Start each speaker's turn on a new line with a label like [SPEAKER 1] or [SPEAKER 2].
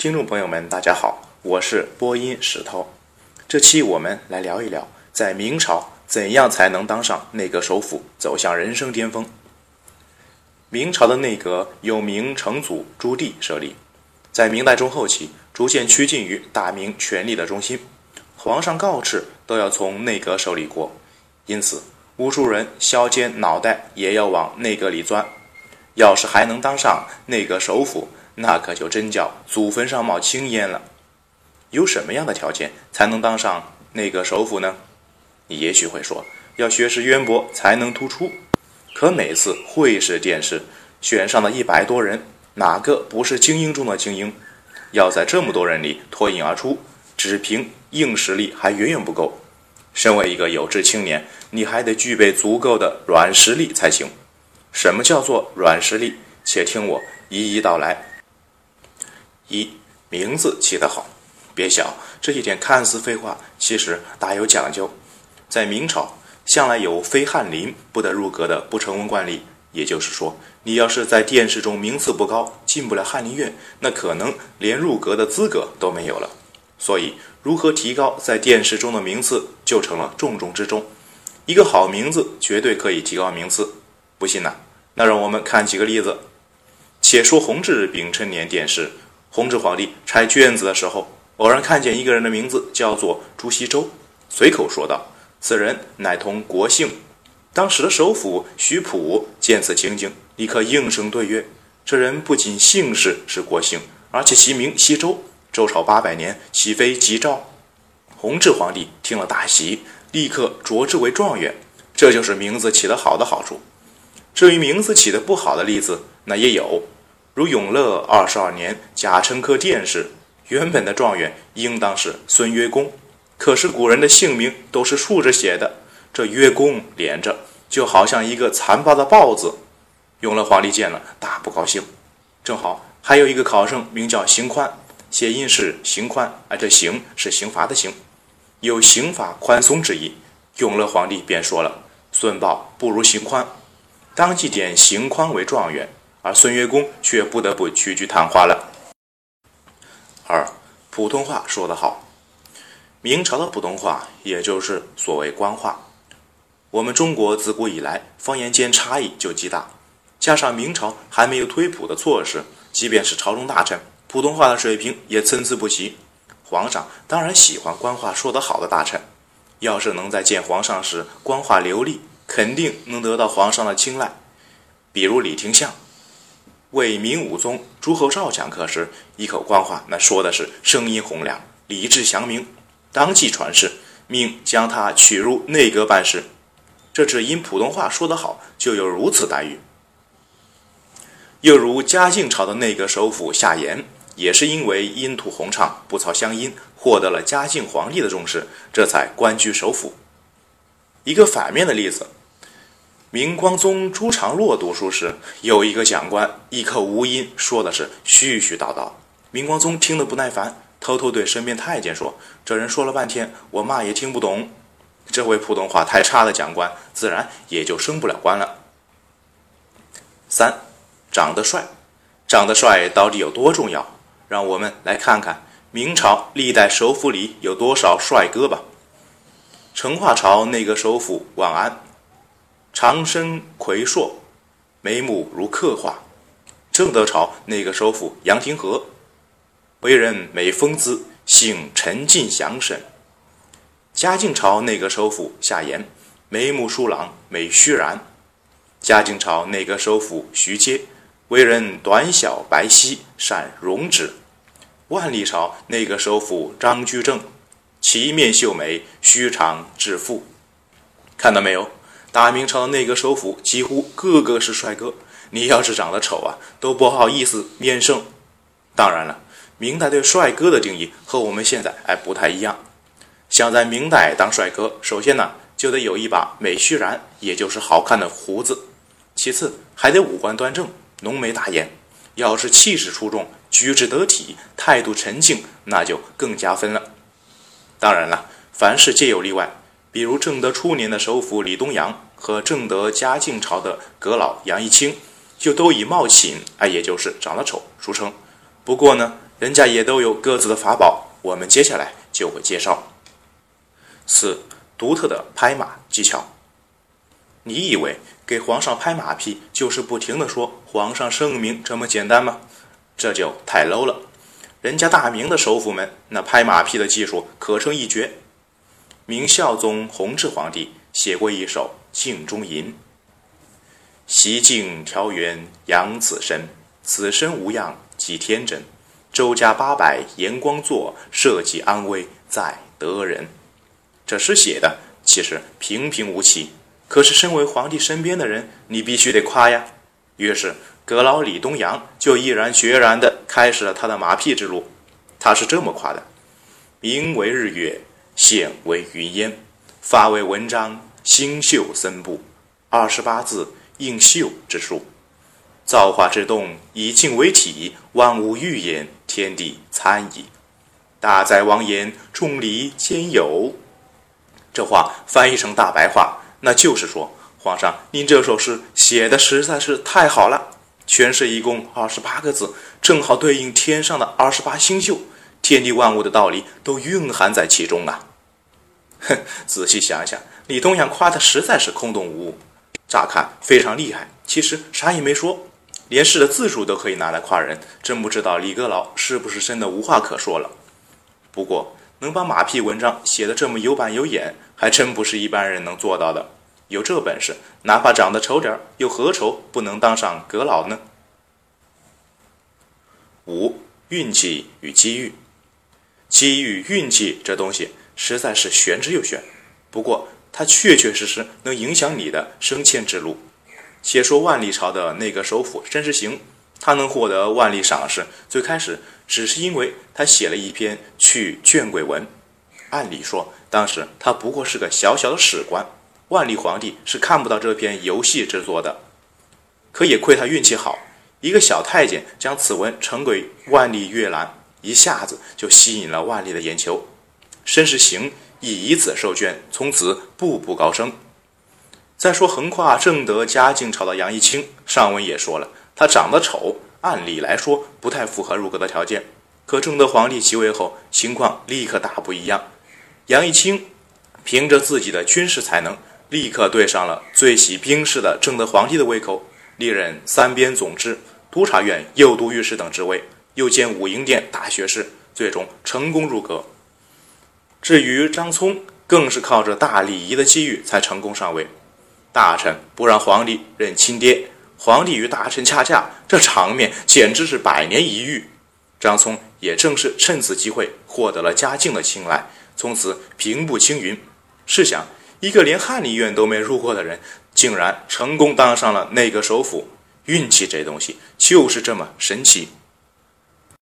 [SPEAKER 1] 听众朋友们，大家好，我是播音石头。这期我们来聊一聊，在明朝怎样才能当上内阁首辅，走向人生巅峰。明朝的内阁由明成祖朱棣设立，在明代中后期逐渐趋近于大明权力的中心，皇上告敕都要从内阁手里过，因此无数人削尖脑袋也要往内阁里钻。要是还能当上内阁首辅，那可就真叫祖坟上冒青烟了。有什么样的条件才能当上内阁首辅呢？你也许会说，要学识渊博才能突出。可每次会试殿试选上的一百多人，哪个不是精英中的精英？要在这么多人里脱颖而出，只凭硬实力还远远不够。身为一个有志青年，你还得具备足够的软实力才行。什么叫做软实力？且听我一一道来。一名字起得好，别小，这一点看似废话，其实大有讲究。在明朝，向来有非翰林不得入阁的不成文惯例。也就是说，你要是在殿试中名次不高，进不了翰林院，那可能连入阁的资格都没有了。所以，如何提高在殿试中的名次，就成了重中之重。一个好名字绝对可以提高名次。不信呐？那让我们看几个例子。且说弘治丙辰年殿试。弘治皇帝拆卷子的时候，偶然看见一个人的名字叫做朱熹周，随口说道：“此人乃同国姓。”当时的首辅徐溥见此情景，立刻应声对曰：“这人不仅姓氏是国姓，而且其名西周。周朝八百年，岂非吉兆？”弘治皇帝听了大喜，立刻擢之为状元。这就是名字起得好的好处。至于名字起得不好的例子，那也有。如永乐二十二年甲辰科殿试，原本的状元应当是孙曰公，可是古人的姓名都是竖着写的，这曰公连着，就好像一个残暴的豹字。永乐皇帝见了大不高兴。正好还有一个考生名叫邢宽，谐音是刑宽，而这刑是刑罚的刑，有刑法宽松之意。永乐皇帝便说了：“孙豹不如邢宽，当即点邢宽为状元。”而孙约公却不得不屈居昙花了。二，普通话说得好。明朝的普通话，也就是所谓官话。我们中国自古以来方言间差异就极大，加上明朝还没有推普的措施，即便是朝中大臣，普通话的水平也参差不齐。皇上当然喜欢官话说得好的大臣，要是能在见皇上时官话流利，肯定能得到皇上的青睐。比如李廷相。为明武宗朱厚照讲课时，一口官话，那说的是声音洪亮、理智详明，当即传世，命将他取入内阁办事。这只因普通话说得好，就有如此待遇。又如嘉靖朝的内阁首辅夏言，也是因为音吐洪畅、不操乡音，获得了嘉靖皇帝的重视，这才官居首辅。一个反面的例子。明光宗朱常洛读书时，有一个讲官一口无音，说的是絮絮叨叨。明光宗听得不耐烦，偷偷对身边太监说：“这人说了半天，我骂也听不懂。”这位普通话太差的讲官，自然也就升不了官了。三，长得帅，长得帅到底有多重要？让我们来看看明朝历代首辅里有多少帅哥吧。成化朝那个首辅晚安。长身魁硕，眉目如刻画。正德朝那个首辅杨廷和，为人美风姿，性沉静详审。嘉靖朝那个首辅夏言，眉目疏朗，美须髯。嘉靖朝那个首辅徐阶，为人短小白皙，善容止。万历朝那个首辅张居正，其面秀美，须长致富。看到没有？大明朝的内阁首辅几乎个个是帅哥，你要是长得丑啊，都不好意思面圣。当然了，明代对帅哥的定义和我们现在还不太一样。想在明代当帅哥，首先呢就得有一把美须髯，也就是好看的胡子；其次还得五官端正，浓眉大眼。要是气势出众，举止得体，态度沉静，那就更加分了。当然了，凡事皆有例外。比如正德初年的首辅李东阳和正德嘉靖朝的阁老杨一清，就都以貌寝，哎，也就是长得丑，著称。不过呢，人家也都有各自的法宝，我们接下来就会介绍。四、独特的拍马技巧。你以为给皇上拍马屁就是不停的说“皇上圣明”这么简单吗？这就太 low 了。人家大明的首辅们那拍马屁的技术可称一绝。明孝宗弘治皇帝写过一首《镜中吟》：“习镜调圆扬此身，此身无恙即天真。周家八百严光作，社稷安危在得人。”这诗写的其实平平无奇。可是，身为皇帝身边的人，你必须得夸呀。于是，阁老李东阳就毅然决然地开始了他的马屁之路。他是这么夸的：“名为日月，现为云烟，发为文章，星宿森布。二十八字应秀之术，造化之动，以静为体，万物欲焉，天地参矣。大哉王言，众离兼有。”这话翻译成大白话。那就是说，皇上，您这首诗写的实在是太好了。全诗一共二十八个字，正好对应天上的二十八星宿，天地万物的道理都蕴含在其中啊！哼，仔细想想，李东阳夸的实在是空洞无物，乍看非常厉害，其实啥也没说，连诗的字数都可以拿来夸人，真不知道李阁老是不是真的无话可说了。不过，能把马屁文章写得这么有板有眼，还真不是一般人能做到的。有这本事，哪怕长得丑点儿，又何愁不能当上阁老呢？五、运气与机遇，机遇、运气这东西实在是玄之又玄。不过，它确确实实能影响你的升迁之路。且说万历朝的那个首辅申时行，他能获得万历赏识，最开始。只是因为他写了一篇去卷鬼文，按理说当时他不过是个小小的史官，万历皇帝是看不到这篇游戏之作的。可也亏他运气好，一个小太监将此文呈给万历阅览，一下子就吸引了万历的眼球。申时行亦以此受卷，从此步步高升。再说横跨正德嘉靖朝的杨一清，上文也说了，他长得丑。按理来说不太符合入阁的条件，可正德皇帝即位后，情况立刻大不一样。杨一清凭着自己的军事才能，立刻对上了最喜兵事的正德皇帝的胃口，历任三边总制、督察院右都御史等职位，又兼武英殿大学士，最终成功入阁。至于张聪，更是靠着大礼仪的机遇才成功上位。大臣不让皇帝认亲爹。皇帝与大臣掐架，这场面简直是百年一遇。张聪也正是趁此机会获得了嘉靖的青睐，从此平步青云。试想，一个连翰林院都没入过的人，竟然成功当上了内阁首辅，运气这东西就是这么神奇。